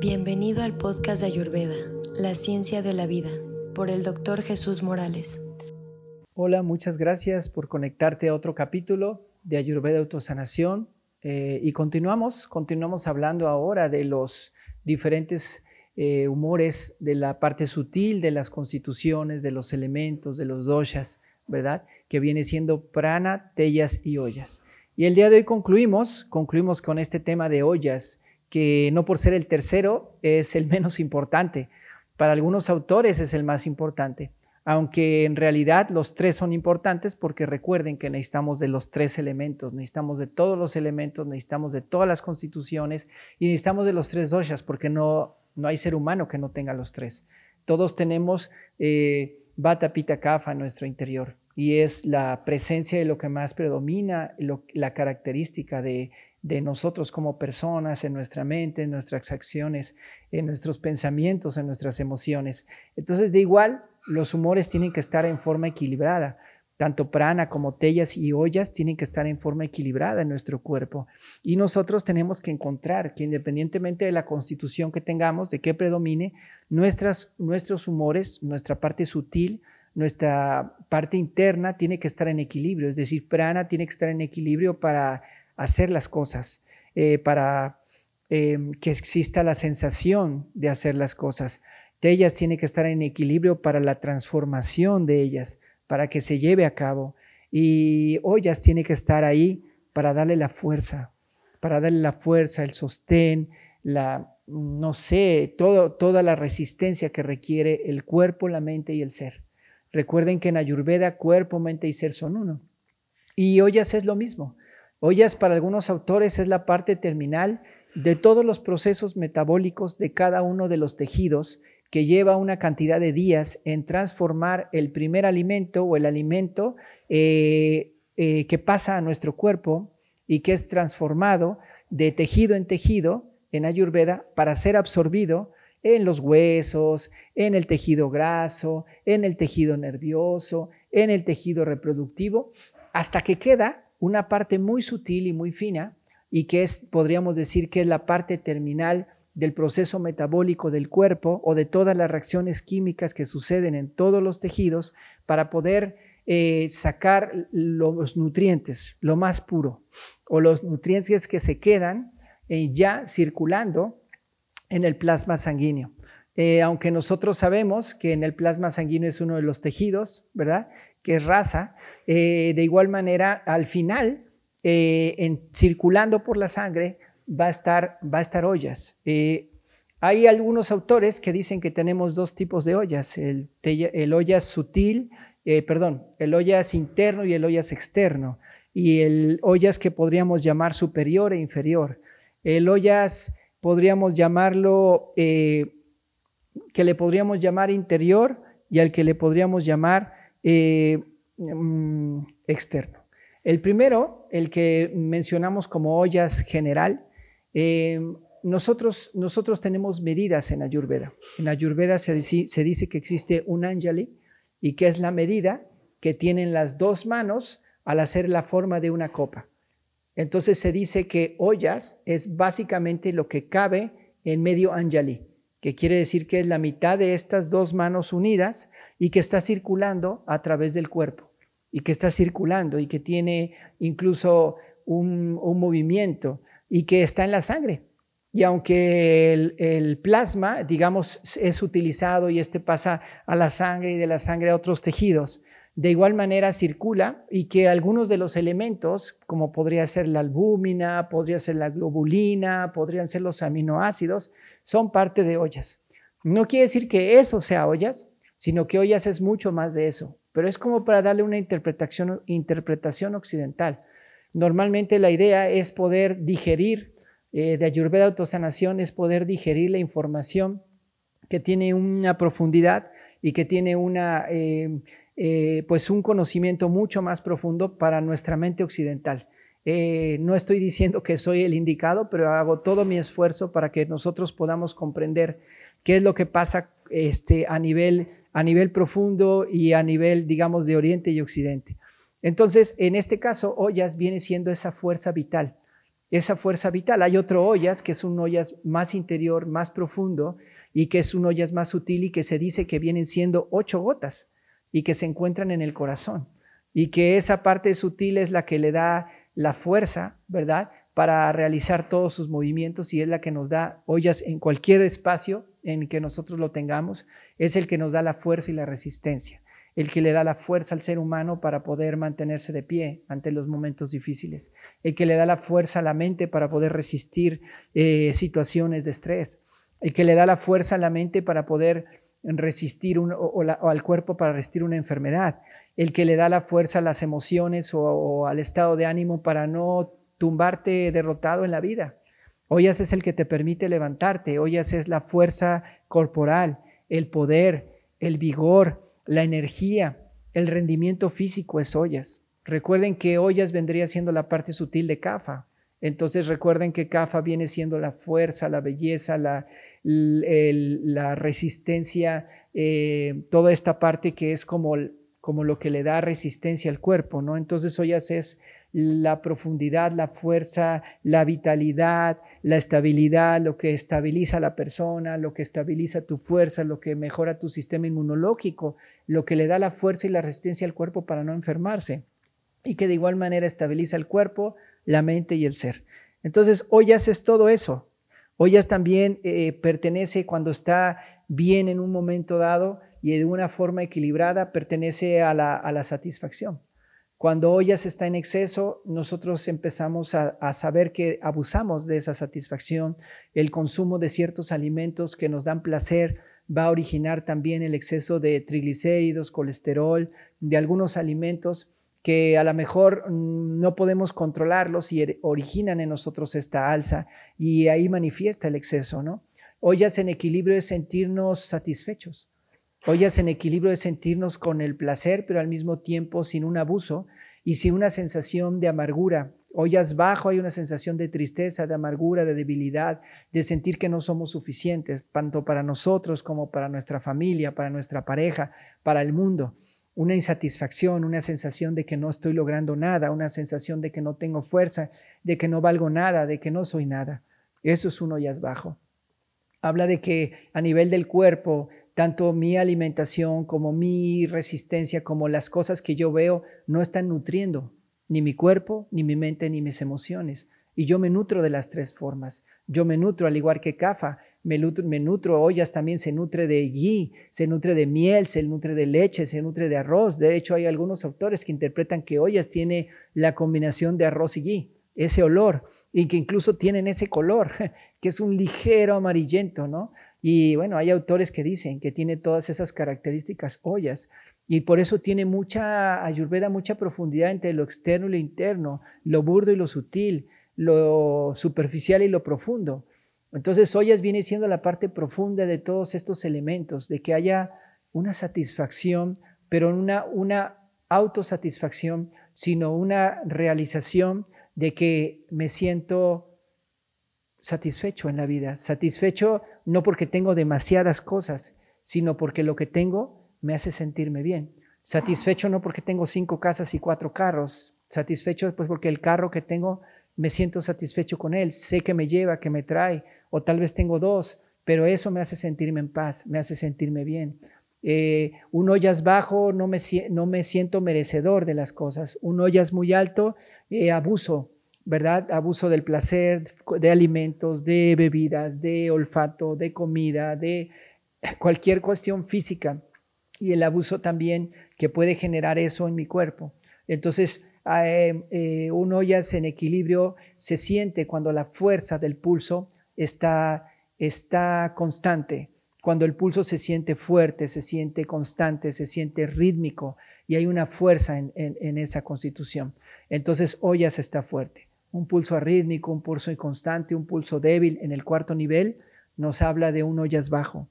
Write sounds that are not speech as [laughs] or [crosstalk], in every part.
Bienvenido al podcast de Ayurveda, La Ciencia de la Vida, por el doctor Jesús Morales. Hola, muchas gracias por conectarte a otro capítulo de Ayurveda Autosanación. Eh, y continuamos, continuamos hablando ahora de los diferentes eh, humores, de la parte sutil de las constituciones, de los elementos, de los doshas, ¿verdad? Que viene siendo prana, tellas y ollas. Y el día de hoy concluimos, concluimos con este tema de ollas que no por ser el tercero es el [laughs] menos importante. Para algunos autores es el más importante, aunque en realidad los tres son importantes porque recuerden que necesitamos de los tres elementos, necesitamos de todos los elementos, necesitamos de todas las constituciones y necesitamos de los tres doshas porque no, no hay ser humano que no tenga los tres. Todos tenemos eh, Vata Pitta Kapha en nuestro interior y es la presencia de lo que más predomina, la característica de de nosotros como personas, en nuestra mente, en nuestras acciones, en nuestros pensamientos, en nuestras emociones. Entonces, de igual, los humores tienen que estar en forma equilibrada. Tanto prana como tellas y ollas tienen que estar en forma equilibrada en nuestro cuerpo. Y nosotros tenemos que encontrar que independientemente de la constitución que tengamos, de qué predomine, nuestras, nuestros humores, nuestra parte sutil, nuestra parte interna tiene que estar en equilibrio. Es decir, prana tiene que estar en equilibrio para hacer las cosas, eh, para em, que exista la sensación de hacer las cosas. De ellas tiene que estar en equilibrio para la transformación de ellas, para que se lleve a cabo. Y ollas tiene que estar ahí para darle la fuerza, para darle la fuerza, el sostén, la, no sé, todo, toda la resistencia que requiere el cuerpo, la mente y el ser. Recuerden que en Ayurveda cuerpo, mente y ser son uno. Y ollas es lo mismo. Ollas para algunos autores es la parte terminal de todos los procesos metabólicos de cada uno de los tejidos que lleva una cantidad de días en transformar el primer alimento o el alimento eh, eh, que pasa a nuestro cuerpo y que es transformado de tejido en tejido en Ayurveda para ser absorbido en los huesos, en el tejido graso, en el tejido nervioso, en el tejido reproductivo, hasta que queda una parte muy sutil y muy fina y que es, podríamos decir que es la parte terminal del proceso metabólico del cuerpo o de todas las reacciones químicas que suceden en todos los tejidos para poder eh, sacar los nutrientes, lo más puro, o los nutrientes que se quedan eh, ya circulando en el plasma sanguíneo. Eh, aunque nosotros sabemos que en el plasma sanguíneo es uno de los tejidos, ¿verdad? Que es raza, eh, de igual manera, al final, eh, en, circulando por la sangre, va a estar, va a estar ollas. Eh, hay algunos autores que dicen que tenemos dos tipos de ollas, el, el ollas sutil, perdón, el ollas interno y el ollas externo, y el ollas que podríamos llamar superior e inferior. El ollas podríamos llamarlo, que le podríamos llamar interior y al que le podríamos llamar Mm, externo. El primero, el que mencionamos como ollas general, em, nosotros, nosotros tenemos medidas en Ayurveda. En Ayurveda se, se dice que existe un Anjali y que es la medida que tienen las dos manos al hacer la forma de una copa. Entonces se dice que ollas es básicamente lo que cabe en medio Anjali, que quiere decir que es la mitad de estas dos manos unidas y que está circulando a través del cuerpo y que está circulando y que tiene incluso un, movimiento y que está en la sangre. Y aunque el, plasma, digamos, es utilizado y este pasa a la sangre y de la sangre a otros tejidos, de igual manera circula y que algunos de los elementos, como podría ser la albúmina, podría ser la globulina, podrían ser los aminoácidos, son parte de ollas. No quiere decir que eso sea ollas, sino que ollas es mucho más de eso pero es como para darle una interpretación, occidental. Normalmente la idea es poder digerir, eh, de Ayurveda Autosanación, es poder digerir la información que tiene una profundidad y que tiene una, eh, eh, pues un conocimiento mucho más profundo para nuestra mente occidental. no estoy diciendo que soy el indicado, pero hago todo mi esfuerzo para que nosotros podamos comprender qué es lo que pasa este, a, nivel, a nivel profundo y a nivel, digamos, de Oriente y Occidente. Entonces, en este caso, Ollas viene siendo esa fuerza vital, esa fuerza vital. Hay otro ollas, que es un ollas más interior, más profundo, y que es un ollas más sutil y que se dice que vienen siendo ocho gotas y que se encuentran en el corazón. Y que esa parte sutil es la que le da la fuerza, ¿verdad? Para realizar todos sus movimientos y es la que nos da ollas en cualquier espacio en que nosotros lo tengamos, es el que nos da la fuerza y la resistencia el que le da la fuerza al ser humano para poder mantenerse de pie ante los momentos difíciles, el que le da la fuerza a la mente para poder resistir eh, situaciones de estrés, el que le da la fuerza a la mente para poder resistir o, al cuerpo para resistir una enfermedad, el que le da la fuerza a las emociones o, al estado de ánimo para no tumbarte derrotado en la vida. Ollas es el que te permite levantarte, Ollas es la fuerza corporal, el poder, el vigor, la energía, el rendimiento físico es ollas. Recuerden que ollas vendría siendo la parte sutil de Kafa. Entonces recuerden que Kafa viene siendo la fuerza, la belleza, la, la resistencia, eh, toda esta parte que es como, como lo que le da resistencia al cuerpo, ¿no? Entonces ollas es la profundidad, la fuerza, la vitalidad, la estabilidad, lo que estabiliza a la persona, lo que estabiliza tu fuerza, lo que mejora tu sistema inmunológico, lo que le da la fuerza y la resistencia al cuerpo para no enfermarse y que de igual manera estabiliza el cuerpo, la mente y el ser. Entonces, Ollas es todo eso. Ollas también eh, pertenece cuando está bien en un momento dado y de una forma equilibrada, pertenece a la satisfacción. Cuando ollas está en exceso, nosotros empezamos a, saber que abusamos de esa satisfacción. El consumo de ciertos alimentos que nos dan placer va a originar también el exceso de triglicéridos, colesterol, de algunos alimentos que a lo mejor mm, no podemos controlarlos y originan en nosotros esta alza y ahí manifiesta el exceso, ¿no? Ollas en equilibrio es sentirnos satisfechos. Ollas en equilibrio de sentirnos con el placer, pero al mismo tiempo sin un abuso y sin una sensación de amargura. Ollas bajo hay una sensación de tristeza, de amargura, de debilidad, de sentir que no somos suficientes, tanto para nosotros como para nuestra familia, para nuestra pareja, para el mundo. Una insatisfacción, una sensación de que no estoy logrando nada, una sensación de que no tengo fuerza, de que no valgo nada, de que no soy nada. Eso es un ollas bajo. Habla de que a nivel del cuerpo tanto mi alimentación como mi resistencia, como las cosas que yo veo, no están nutriendo ni mi cuerpo, ni mi mente, ni mis emociones. Y yo me nutro de las tres formas. Yo me nutro al igual que Cafa, me nutro, me nutro, ollas también se nutre de ghee, se nutre de miel, se nutre de leche, se nutre de arroz. De hecho, hay algunos autores que interpretan que ollas tiene la combinación de arroz y ghee, ese olor, y que incluso tienen ese color, [laughs] que es un ligero amarillento, ¿no? Y bueno, hay autores que dicen que tiene todas esas características ollas y por eso tiene mucha ayurveda, mucha profundidad entre lo externo y lo interno, lo burdo y lo sutil, lo superficial y lo profundo. Entonces, ollas viene siendo la parte profunda de todos estos elementos, de que haya una satisfacción, pero una, una autosatisfacción, sino una realización de que me siento satisfecho en la vida, satisfecho no porque tengo demasiadas cosas, sino porque lo que tengo me hace sentirme bien. Satisfecho no porque tengo cinco casas y cuatro carros, satisfecho pues porque el carro que tengo me siento satisfecho con él, sé que me lleva, que me trae, o tal vez tengo dos, pero eso me hace sentirme en paz, me hace sentirme bien. Eh, un ollas bajo, no me, no me siento merecedor de las cosas. Un ollas muy alto, eh, abuso, ¿verdad? Abuso del placer, de alimentos, de bebidas, de olfato, de comida, de cualquier cuestión física y el abuso también que puede generar eso en mi cuerpo. Entonces, eh, eh, un ollas en equilibrio se siente cuando la fuerza del pulso está, está constante, cuando el pulso se siente fuerte, se siente constante, se siente rítmico y hay una fuerza en, en esa constitución. Entonces, ollas está fuerte un pulso arrítmico, un pulso inconstante, un pulso débil en el cuarto nivel, nos habla de un ollas bajo.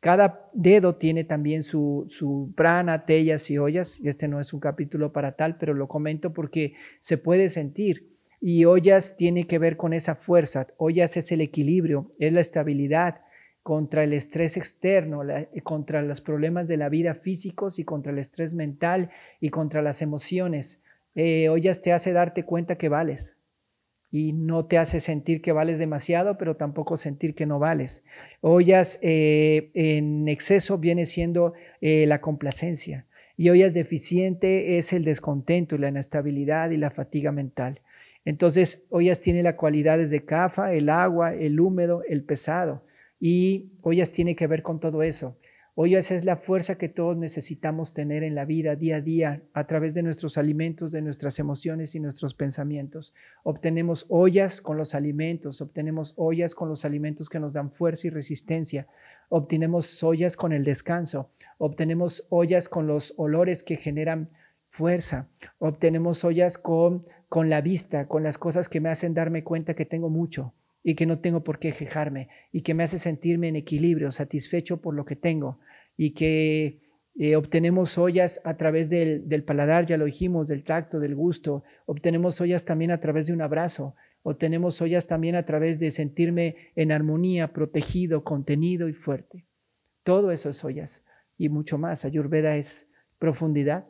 Cada dedo tiene también su, su prana, tellas y ollas. Este no es un capítulo para tal, pero lo comento porque se puede sentir. Y ollas tiene que ver con esa fuerza. Ollas es el equilibrio, es la estabilidad contra el estrés externo, contra los problemas de la vida físicos y contra el estrés mental y contra las emociones. Eh, ollas te hace darte cuenta que vales, y no te hace sentir que vales demasiado, pero tampoco sentir que no vales. Ollas eh, en exceso viene siendo eh, la complacencia y ollas deficiente es el descontento, la inestabilidad y la fatiga mental. Entonces, ollas tiene las cualidades de cafa, el agua, el húmedo, el pesado y ollas tiene que ver con todo eso. Ollas es la fuerza que todos necesitamos tener en la vida día a día a través de nuestros alimentos, de nuestras emociones y nuestros pensamientos. Obtenemos ollas con los alimentos, obtenemos ollas con los alimentos que nos dan fuerza y resistencia, obtenemos ollas con el descanso, obtenemos ollas con los olores que generan fuerza, obtenemos ollas con, con la vista, con las cosas que me hacen darme cuenta que tengo mucho y que no tengo por qué quejarme y que me hace sentirme en equilibrio, satisfecho por lo que tengo y que eh, obtenemos ollas a través del, del, paladar, ya lo dijimos, del tacto, del gusto, obtenemos ollas también a través de un abrazo, obtenemos ollas también a través de sentirme en armonía, protegido, contenido y fuerte. Todo eso es ollas y mucho más. Ayurveda es profundidad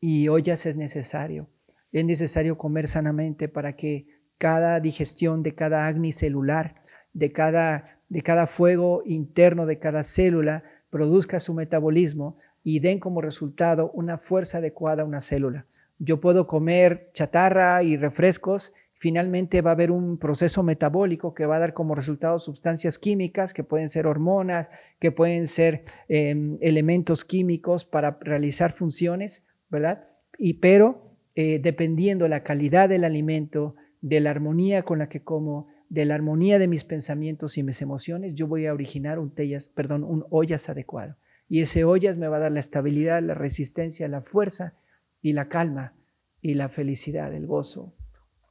y ollas es necesario. Es necesario comer sanamente para que cada digestión de cada agni celular, de cada, de cada fuego interno de cada célula, produzca su metabolismo y den como resultado una fuerza adecuada a una célula. Yo puedo comer chatarra y refrescos, finalmente va a haber un proceso metabólico que va a dar como resultado sustancias químicas que pueden ser hormonas, que pueden ser em, elementos químicos para realizar funciones, ¿verdad? Y pero eh, dependiendo la calidad del alimento, de la armonía con la que como, de la armonía de mis pensamientos y mis emociones, yo voy a originar un tellas, perdón, un ollas adecuado. Y ese ollas me va a dar la estabilidad, la resistencia, la fuerza y la calma y la felicidad, el gozo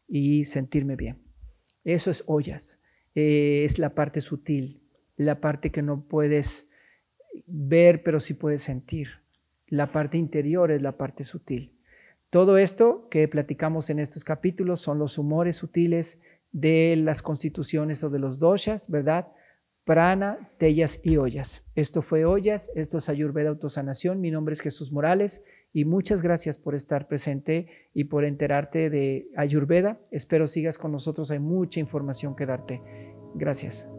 y sentirme bien. Eso es ollas. Eh, es la parte sutil, la parte que no puedes ver, pero sí puedes sentir. La parte interior es la parte sutil. Todo esto que platicamos en estos capítulos son los humores sutiles de las constituciones o de los doshas, ¿verdad? Prana, tellas y ollas. Esto fue Ollas, esto es Ayurveda Autosanación. Mi nombre es Jesús Morales y muchas gracias por estar presente y por enterarte de Ayurveda. Espero sigas con nosotros, hay mucha información que darte. Gracias.